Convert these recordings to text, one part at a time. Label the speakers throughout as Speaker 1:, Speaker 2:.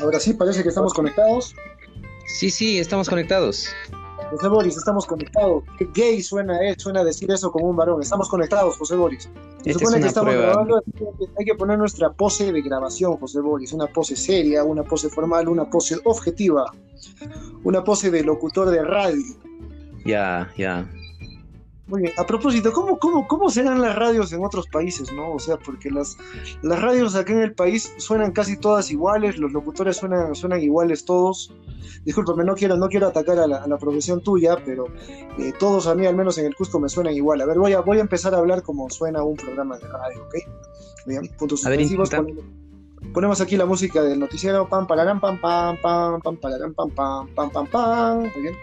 Speaker 1: Ahora sí, parece que estamos conectados.
Speaker 2: Sí, sí, estamos conectados.
Speaker 1: José Boris, estamos conectados. Qué gay suena, eh, suena decir eso como un varón. Estamos conectados, José Boris. Se supone
Speaker 2: es
Speaker 1: que estamos
Speaker 2: prueba.
Speaker 1: grabando, hay que poner nuestra pose de grabación, José Boris. Una pose seria, una pose formal, una pose objetiva. Una pose de locutor de radio.
Speaker 2: Ya, ya.
Speaker 1: Muy bien. A propósito, ¿cómo, cómo, cómo serán las radios en otros países, no? O sea, porque las, las radios acá en el país suenan casi todas iguales, los locutores suenan, suenan iguales todos. Discúlpame, no quiero, no quiero atacar a la, a la profesión tuya, pero eh, todos a mí, al menos en el Cusco, me suenan igual. A ver, voy a, voy a empezar a hablar como suena un programa de radio, ¿ok? Bien, puntos
Speaker 2: A ver.
Speaker 1: Ponemos, aquí la música del noticiero. Pam, pararam, pam, pam, pam, pam, pararam, pam, pam, pam, pam, pam. Muy bien.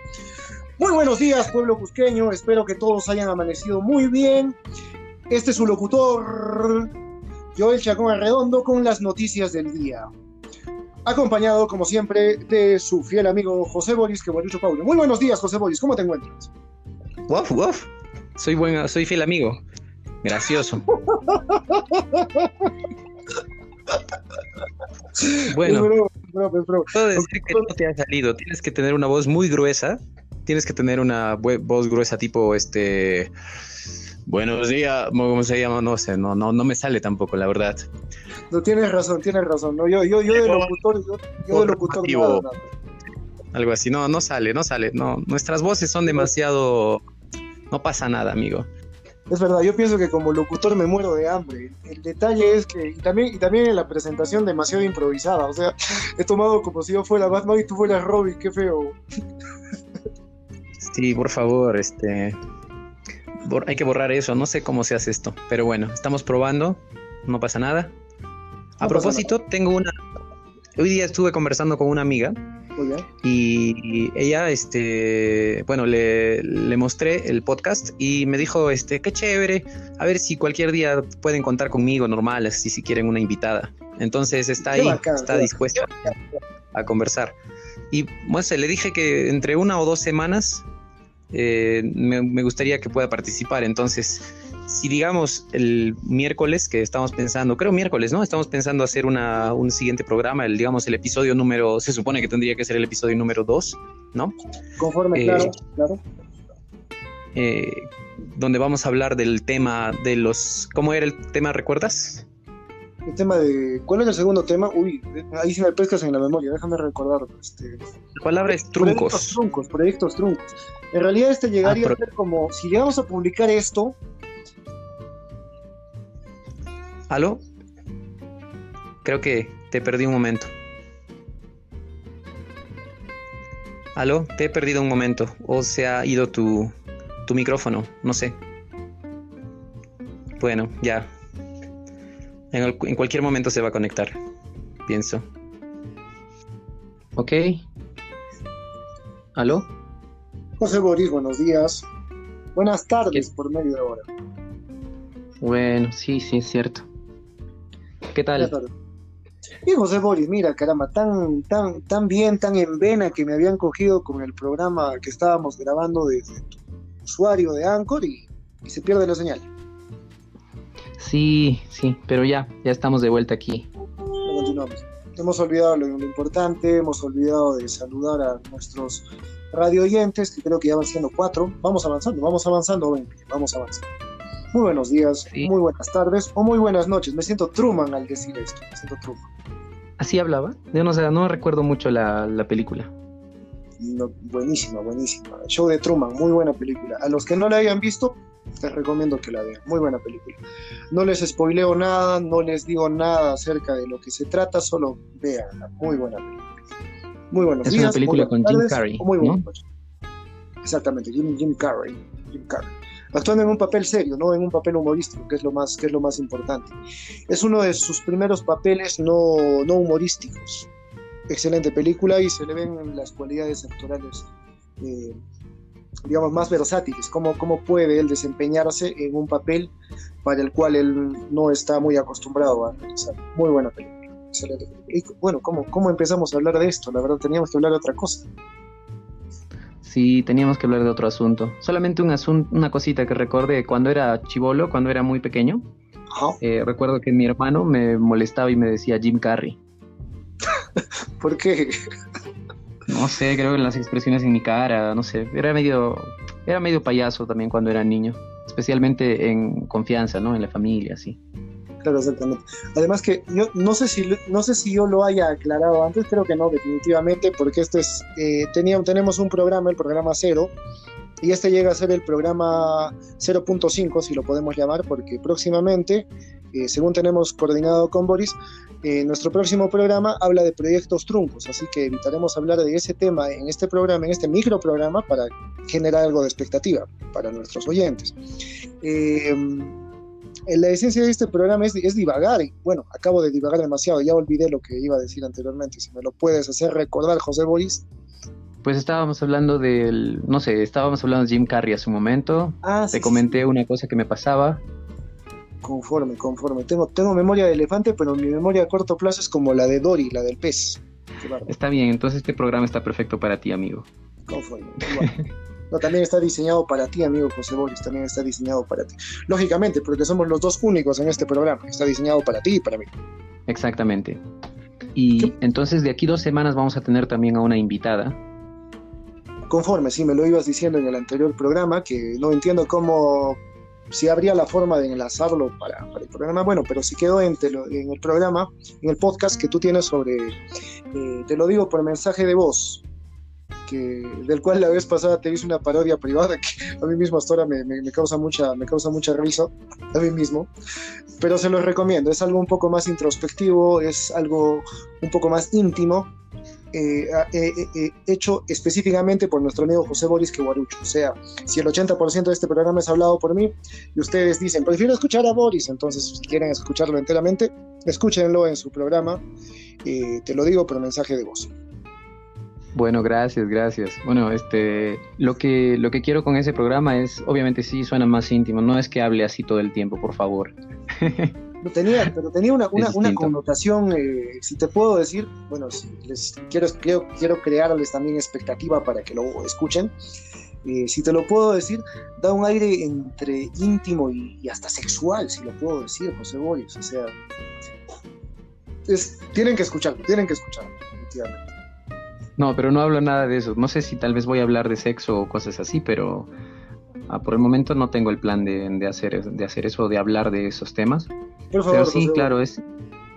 Speaker 1: Muy buenos días, pueblo cusqueño. Espero que todos hayan amanecido muy bien. Este es su locutor, Joel Chacón Arredondo, con las noticias del día. Acompañado, como siempre, de su fiel amigo José Boris, que Borucho Paulo. Muy buenos días, José Boris. ¿Cómo te encuentras?
Speaker 2: Woof, woof. Soy buen, soy fiel amigo. Gracioso. Bueno, puedo decir que no te ha salido. Tienes que tener una voz muy gruesa. Tienes que tener una voz gruesa tipo este. Buenos días, ¿cómo se llama? No sé, no, no, no me sale tampoco, la verdad.
Speaker 1: No, tienes razón, tienes razón. No, yo, yo, yo de locutor, yo, yo de locutor nada, nada.
Speaker 2: Algo así. No, no sale, no sale. No, nuestras voces son demasiado. No pasa nada, amigo.
Speaker 1: Es verdad, yo pienso que como locutor me muero de hambre. El detalle es que, y también, y también en la presentación demasiado improvisada, o sea, he tomado como si yo fuera Batman y tú fueras Robin, qué feo.
Speaker 2: Sí, por favor, este. bor- hay que borrar eso. No sé cómo se hace esto. Pero bueno, estamos probando. No pasa nada. A
Speaker 1: No
Speaker 2: propósito, tengo una. Hoy día estuve conversando con una amiga y ella, este, bueno, le, le mostré el podcast y me dijo, este, qué chévere, a ver si cualquier día pueden contar conmigo normal, así si quieren una invitada. Entonces está
Speaker 1: Qué
Speaker 2: ahí,
Speaker 1: bacán,
Speaker 2: está dispuesta a conversar. Y bueno, se le dije que entre una o dos semanas eh, me, me gustaría que pueda participar. Entonces, si digamos el miércoles que estamos pensando, creo miércoles, ¿no? Estamos pensando hacer una, un siguiente programa, el, digamos el episodio número, se supone que tendría que ser el episodio número 2, ¿no?
Speaker 1: Conforme,
Speaker 2: Eh,
Speaker 1: claro, claro.
Speaker 2: Eh, donde vamos a hablar del tema de los... ¿Cómo era el tema, recuerdas?
Speaker 1: El tema de. ¿Cuál es el segundo tema? Uy, ahí sí me pescas en la memoria, déjame recordar. Este,
Speaker 2: La palabra es
Speaker 1: Proyectos
Speaker 2: truncos.
Speaker 1: truncos, proyectos truncos. En realidad este llegaría
Speaker 2: Ah,
Speaker 1: a ser como, si llegamos a publicar esto,
Speaker 2: ¿Aló? Creo que te perdí un momento. ¿Aló? Te he perdido un momento. O se ha ido tu, tu micrófono. No sé. Bueno, ya. En, el- en cualquier momento se va a conectar. Pienso. Ok. ¿Aló?
Speaker 1: José Boris, buenos días. Buenas tardes por medio de hora.
Speaker 2: Bueno, sí, sí, es cierto. ¿Qué
Speaker 1: Buenas tardes. Y José Boris, mira, caramba, tan, tan, tan bien, tan en vena que me habían cogido con el programa que estábamos grabando desde tu usuario de Anchor y, y se pierde la señal.
Speaker 2: Sí, sí, pero ya, ya estamos de vuelta aquí.
Speaker 1: Continuamos. Hemos olvidado lo, lo importante, hemos olvidado de saludar a nuestros radio oyentes, que creo que ya van siendo cuatro. Vamos avanzando, vamos avanzando, ven, vamos avanzando. Muy buenos días,
Speaker 2: Sí.
Speaker 1: muy buenas tardes o muy buenas noches. Me siento Truman al decir esto, me siento Truman.
Speaker 2: ¿Así hablaba? Yo no sé, no recuerdo mucho la, la película.
Speaker 1: No, buenísima, buenísima. El show de Truman, muy buena película. A los que no la hayan visto, les recomiendo que la vean. Muy buena película. No les spoileo nada, no les digo nada acerca de lo que se trata, solo véanla. Muy buena película. Muy buenos
Speaker 2: Es
Speaker 1: días.
Speaker 2: una película con Jim
Speaker 1: tardes,
Speaker 2: Carrey,
Speaker 1: o Muy buenas
Speaker 2: ¿no?
Speaker 1: Exactamente, Jim, Jim Carrey. Jim Carrey. Actuando en un papel serio, no en un papel humorístico, que es lo más, que es lo más importante. Es uno de sus primeros papeles no, no humorísticos. Excelente película y se le ven las cualidades actorales, eh, digamos, más versátiles. Cómo, cómo puede él desempeñarse en un papel para el cual él no está muy acostumbrado a realizar. Muy buena película. Y bueno, ¿cómo, ¿cómo empezamos a hablar de esto? La verdad, teníamos que hablar de otra cosa.
Speaker 2: Sí, teníamos que hablar de otro asunto. Solamente un asun- una cosita que recordé cuando era chivolo, cuando era muy pequeño. Eh, recuerdo que mi hermano me molestaba y me decía Jim Carrey.
Speaker 1: ¿Por qué?
Speaker 2: No sé, creo que las expresiones en mi cara, no sé, era medio, era medio payaso también cuando era niño, especialmente en confianza, ¿no? En la familia, sí.
Speaker 1: Claro, exactamente. Además que yo no sé si no sé si yo lo haya aclarado antes, creo que no, definitivamente, porque este es eh, teníamos, tenemos un programa, el programa cero, y este llega a ser el programa 0.5, si lo podemos llamar, porque próximamente, eh, según tenemos coordinado con Boris, eh, nuestro próximo programa habla de proyectos truncos, así que evitaremos hablar de ese tema en este programa, en este microprograma, para generar algo de expectativa para nuestros oyentes. Eh, la esencia de este programa es, es, divagar, y bueno, acabo de divagar demasiado, ya olvidé lo que iba a decir anteriormente, si me lo puedes hacer recordar, José Boris.
Speaker 2: Pues estábamos hablando del, no sé, estábamos hablando de Jim Carrey hace un momento, ah, te comenté una cosa que me pasaba,
Speaker 1: Conforme, conforme. Tengo, tengo memoria de elefante, pero mi memoria a corto plazo es como la de Dory, la del pez.
Speaker 2: Está bien, entonces este programa está perfecto para ti, amigo.
Speaker 1: Conforme. No, también está diseñado para ti, amigo José Boris, también está diseñado para ti. Lógicamente, porque somos los dos únicos en este programa, está diseñado para ti y para mí.
Speaker 2: Exactamente. Y entonces de aquí dos semanas vamos a tener también a una invitada.
Speaker 1: Conforme, sí, me lo ibas diciendo en el anterior programa, que no entiendo cómo si habría la forma de enlazarlo para, el programa, bueno, pero si quedó en, en, el programa, en el podcast que tú tienes sobre, eh, te lo digo por mensaje de voz, que, del cual la vez pasada te hice una parodia privada que a mí mismo hasta ahora me, me, causa mucha, me causa mucha risa, a mí mismo, pero se los recomiendo, es algo un poco más introspectivo, es algo un poco más íntimo, eh, eh, eh, hecho específicamente por nuestro amigo José Boris Kewarucho. O sea, si el 80% de este programa es hablado por mí y ustedes dicen, prefiero escuchar a Boris, entonces si quieren escucharlo enteramente, escúchenlo en su programa. te lo digo por mensaje de voz.
Speaker 2: Bueno, gracias, gracias. Bueno, este, lo que, lo que quiero con ese programa es, obviamente sí, suena más íntimo, no es que hable así todo el tiempo, por favor.
Speaker 1: tenía, pero tenía una, una, connotación, eh, si te puedo decir, bueno, si les quiero, quiero, quiero crearles también expectativa para que lo escuchen. Eh, si te lo puedo decir, da un aire entre íntimo y, hasta sexual, si lo puedo decir, José Boris. O sea, tienen que escucharlo, tienen que escucharlo, definitivamente.
Speaker 2: No, pero no hablo nada de eso. No sé si tal vez voy a hablar de sexo o cosas así, pero ah, por el momento no tengo el plan de, de, hacer, de hacer eso, de hablar de esos temas. Pero sí, claro, es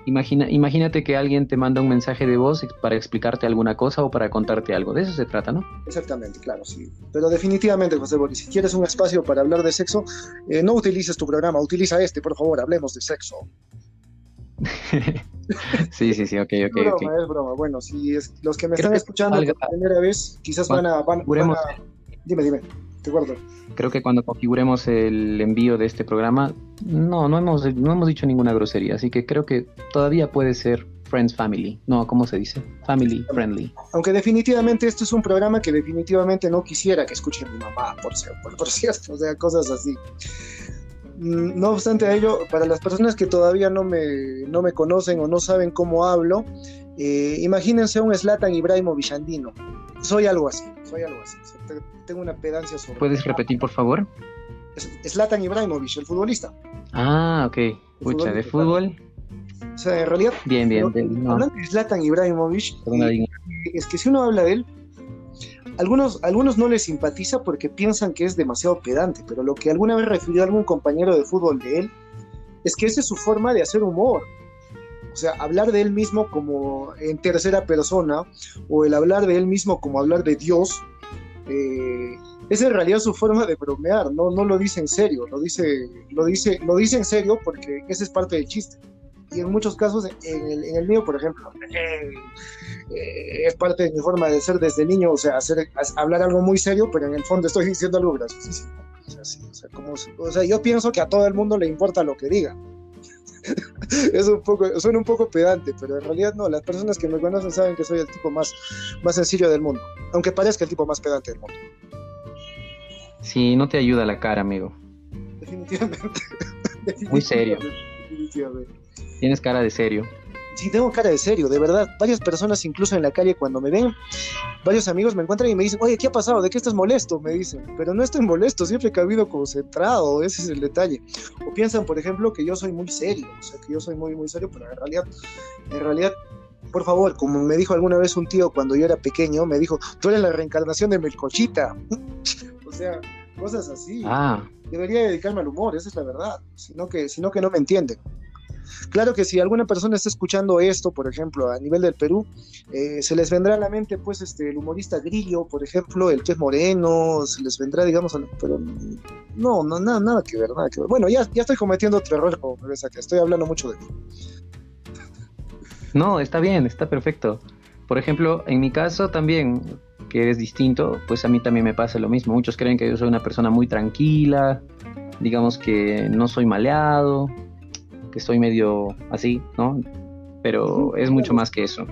Speaker 2: imagina, imagínate que alguien te manda un mensaje de voz para explicarte alguna cosa o para contarte algo. De eso se trata, ¿no?
Speaker 1: Exactamente, claro, sí. Pero definitivamente, José Boris, si quieres un espacio para hablar de sexo, eh, no utilices tu programa, utiliza este, por favor, hablemos de sexo.
Speaker 2: sí, sí, sí, ok, ok.
Speaker 1: Es broma, es broma. Bueno, si es, los que me están escuchando por primera vez, quizás van a, van, van a... Dime, dime.
Speaker 2: Creo que cuando configuremos el envío de este programa, no, no hemos, no hemos dicho ninguna grosería, así que creo que todavía puede ser Friends Family. No, ¿cómo se dice? Family Friendly.
Speaker 1: Aunque definitivamente esto es un programa que definitivamente no quisiera que escuche mi mamá, por, por, por cierto, o sea, cosas así. Mm, no obstante ello, para las personas que todavía no me, no me conocen o no saben cómo hablo, eh, imagínense un Slatan Ibrahimovic andino. Soy algo así, soy algo así. tengo una pedancia sobre.
Speaker 2: ¿Puedes repetir, por favor?
Speaker 1: Zlatan Ibrahimovic, el futbolista.
Speaker 2: Ah, ok. Pucha, de fútbol.
Speaker 1: O sea, en realidad.
Speaker 2: Bien, bien.
Speaker 1: Hablando de Zlatan Ibrahimovic, eh, es que si uno habla de él, algunos, algunos no les simpatiza porque piensan que es demasiado pedante, pero lo que alguna vez refirió algún compañero de fútbol de él es que esa es su forma de hacer humor. O sea, hablar de él mismo como en tercera persona o el hablar de él mismo como hablar de Dios, eh, es en realidad su forma de bromear, no, no lo dice en serio, lo dice, lo, dice, lo dice en serio porque ese es parte del chiste. Y en muchos casos, en el, en el mío, por ejemplo, eh, eh, es parte de mi forma de ser desde niño, o sea, hacer, hablar algo muy serio, pero en el fondo estoy diciendo algo graciosísimo. O sea, sí, o, sea, como, o sea, yo pienso que a todo el mundo le importa lo que diga. es un poco, suena un poco pedante, pero en realidad no, las personas que me conocen saben que soy el tipo más, más sencillo del mundo, aunque parezca el tipo más pedante del mundo.
Speaker 2: Sí, no te ayuda la cara, amigo.
Speaker 1: Definitivamente.
Speaker 2: Muy serio. Tienes cara de serio.
Speaker 1: Sí, tengo cara de serio, de verdad. Varias personas, incluso en la calle, cuando me ven, varios amigos me encuentran y me dicen, oye, ¿qué ha pasado? ¿De qué estás molesto? Me dicen, pero no estoy molesto, siempre he habido concentrado, ese es el detalle. O piensan, por ejemplo, que yo soy muy serio, o sea, que yo soy muy, muy serio, pero en realidad, en realidad por favor, como me dijo alguna vez un tío cuando yo era pequeño, me dijo, tú eres la reencarnación de Melcochita. o sea, cosas así.
Speaker 2: Ah.
Speaker 1: Debería dedicarme al humor, esa es la verdad, sino que, sino que no me entienden. Claro que si alguna persona está escuchando esto, por ejemplo, a nivel del Perú, eh, se les vendrá a la mente, pues, este, el humorista Grillo, por ejemplo, el que es moreno, se les vendrá, digamos, pero no, no, nada, nada que ver, nada que ver. Bueno, ya, ya estoy cometiendo otro error, como que estoy hablando mucho de mí.
Speaker 2: No, está bien, está perfecto. Por ejemplo, en mi caso también, que es distinto, pues a mí también me pasa lo mismo. Muchos creen que yo soy una persona muy tranquila, digamos que no soy maleado, que estoy medio así, ¿no? Pero es mucho más que eso.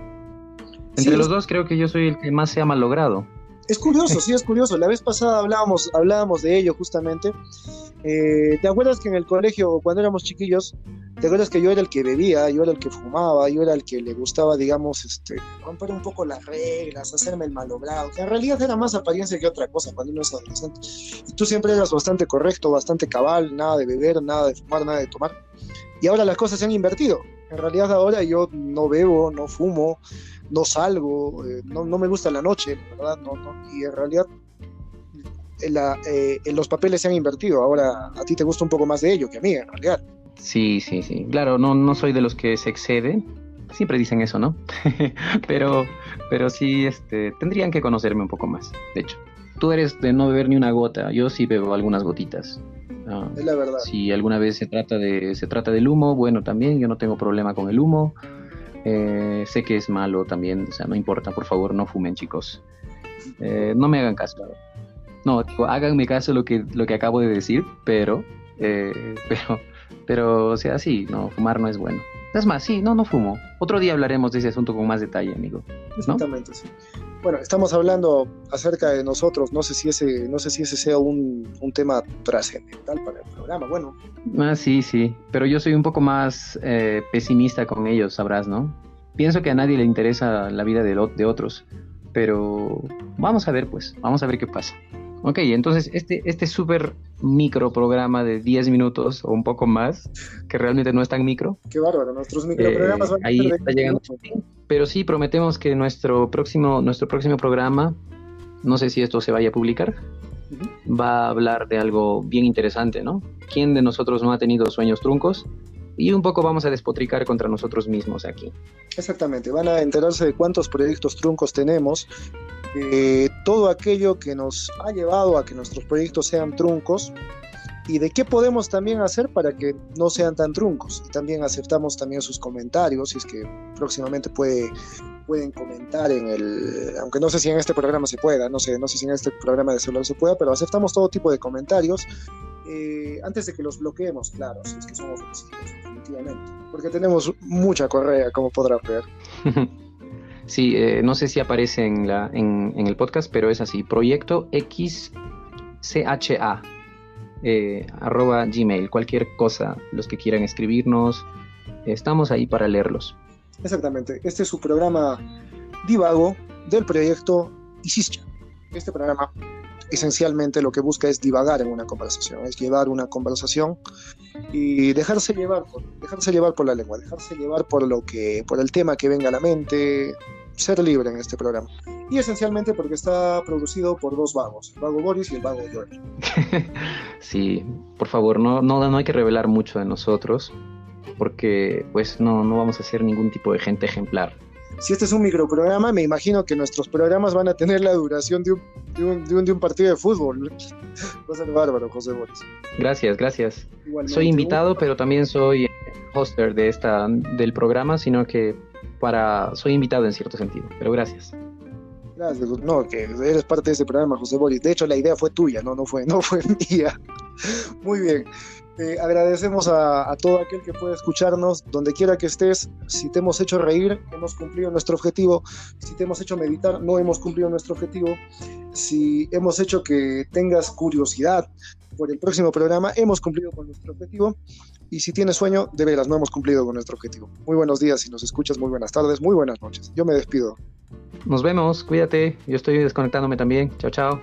Speaker 2: Entre los dos creo que yo soy el que más se ha malogrado.
Speaker 1: Es curioso, sí, es curioso. La vez pasada hablábamos, hablábamos de ello justamente. Eh, ¿Te acuerdas que en el colegio, cuando éramos chiquillos, te acuerdas que yo era el que bebía, yo era el que fumaba, yo era el que le gustaba, digamos, este, romper un poco las reglas, hacerme el malogrado, que en realidad era más apariencia que otra cosa cuando uno es adolescente. Y tú siempre eras bastante correcto, bastante cabal, nada de beber, nada de fumar, nada de tomar. Y ahora las cosas se han invertido. En realidad ahora yo no bebo, no fumo, no salgo, eh, no, me gusta la noche, ¿verdad? No, y en realidad eh, los papeles se han invertido. Ahora a ti te gusta un poco más de ello que a mí, en realidad.
Speaker 2: Sí, sí, sí. Claro, no, no soy de los que se exceden. Siempre dicen eso, ¿no? pero, pero sí, este, tendrían que conocerme un poco más, de hecho. Tú eres de no beber ni una gota, yo sí bebo algunas gotitas.
Speaker 1: Ah, es la verdad.
Speaker 2: Si alguna vez se trata, de, se trata del humo, bueno, también yo no tengo problema con el humo. Eh, sé que es malo también, o sea, no importa, por favor, no fumen, chicos. Eh, no me hagan caso. No, háganme caso lo que, lo que acabo de decir, pero, eh, pero, pero, o sea, sí, no, fumar no es bueno. Es más, sí, no, no fumo. Otro día hablaremos de ese asunto con más detalle, amigo.
Speaker 1: Exactamente, sí. Bueno, estamos hablando acerca de nosotros. No sé si ese, no sé si ese sea un, un tema trascendental para el programa. Bueno.
Speaker 2: Ah, sí, sí. Pero yo soy un poco más eh, pesimista con ellos, sabrás, ¿no? Pienso que a nadie le interesa la vida de, de otros. Pero vamos a ver, pues. Vamos a ver qué pasa. Ok, entonces este, este súper micro programa de 10 minutos o un poco más, que realmente no es tan micro.
Speaker 1: Qué bárbaro, nuestros microprogramas
Speaker 2: eh, Ahí está llegando. Pero sí, prometemos que nuestro próximo, nuestro próximo programa, no sé si esto se vaya a publicar, va a hablar de algo bien interesante, ¿no? ¿Quién de nosotros no ha tenido sueños truncos? Y un poco vamos a despotricar contra nosotros mismos aquí.
Speaker 1: Exactamente, van a enterarse de cuántos proyectos truncos tenemos, eh, todo aquello que nos ha llevado a que nuestros proyectos sean truncos y de qué podemos también hacer para que no sean tan truncos. Y también aceptamos también sus comentarios, si es que próximamente puede, pueden comentar en el, aunque no sé si en este programa se pueda, no sé, no sé si en este programa de celular se pueda, pero aceptamos todo tipo de comentarios eh, antes de que los bloqueemos, claro, si es que somos definitivamente, porque tenemos mucha correa, como podrán ver.
Speaker 2: Sí, eh, no sé si aparece en, el podcast, pero es así, proyecto XCHA, eh, arroba gmail, cualquier cosa, los que quieran escribirnos, estamos ahí para leerlos.
Speaker 1: Exactamente, este es su programa divago del proyecto Isischa. Este programa esencialmente lo que busca es divagar en una conversación, es llevar una conversación y dejarse llevar por, dejarse llevar por la lengua, dejarse llevar por lo que, por el tema que venga a la mente, ser libre en este programa. Y esencialmente porque está producido por dos vagos, el vago Boris y el vago George.
Speaker 2: sí, por favor, no, no, no hay que revelar mucho de nosotros, porque pues no, no vamos a ser ningún tipo de gente ejemplar.
Speaker 1: Si este es un microprograma, me imagino que nuestros programas van a tener la duración de un, de un, de un, partido de fútbol. Va a ser bárbaro, José Boris.
Speaker 2: Gracias, gracias. Soy invitado, pero también soy hoster de esta, del programa, sino que para soy invitado en cierto sentido, pero gracias.
Speaker 1: Gracias, no, que eres parte de ese programa, José Boris. De hecho, la idea fue tuya, no, no fue, no fue mía. Muy bien. Agradecemos a, todo aquel que puede escucharnos, donde quiera que estés. Si te hemos hecho reír, hemos cumplido nuestro objetivo. Si te hemos hecho meditar, no hemos cumplido nuestro objetivo. Si hemos hecho que tengas curiosidad por el próximo programa, hemos cumplido con nuestro objetivo. Y si tienes sueño, de veras, no hemos cumplido con nuestro objetivo. Muy buenos días si nos escuchas, muy buenas tardes, muy buenas noches. Yo me despido.
Speaker 2: Nos vemos, cuídate. Yo estoy desconectándome también. Chao, chao.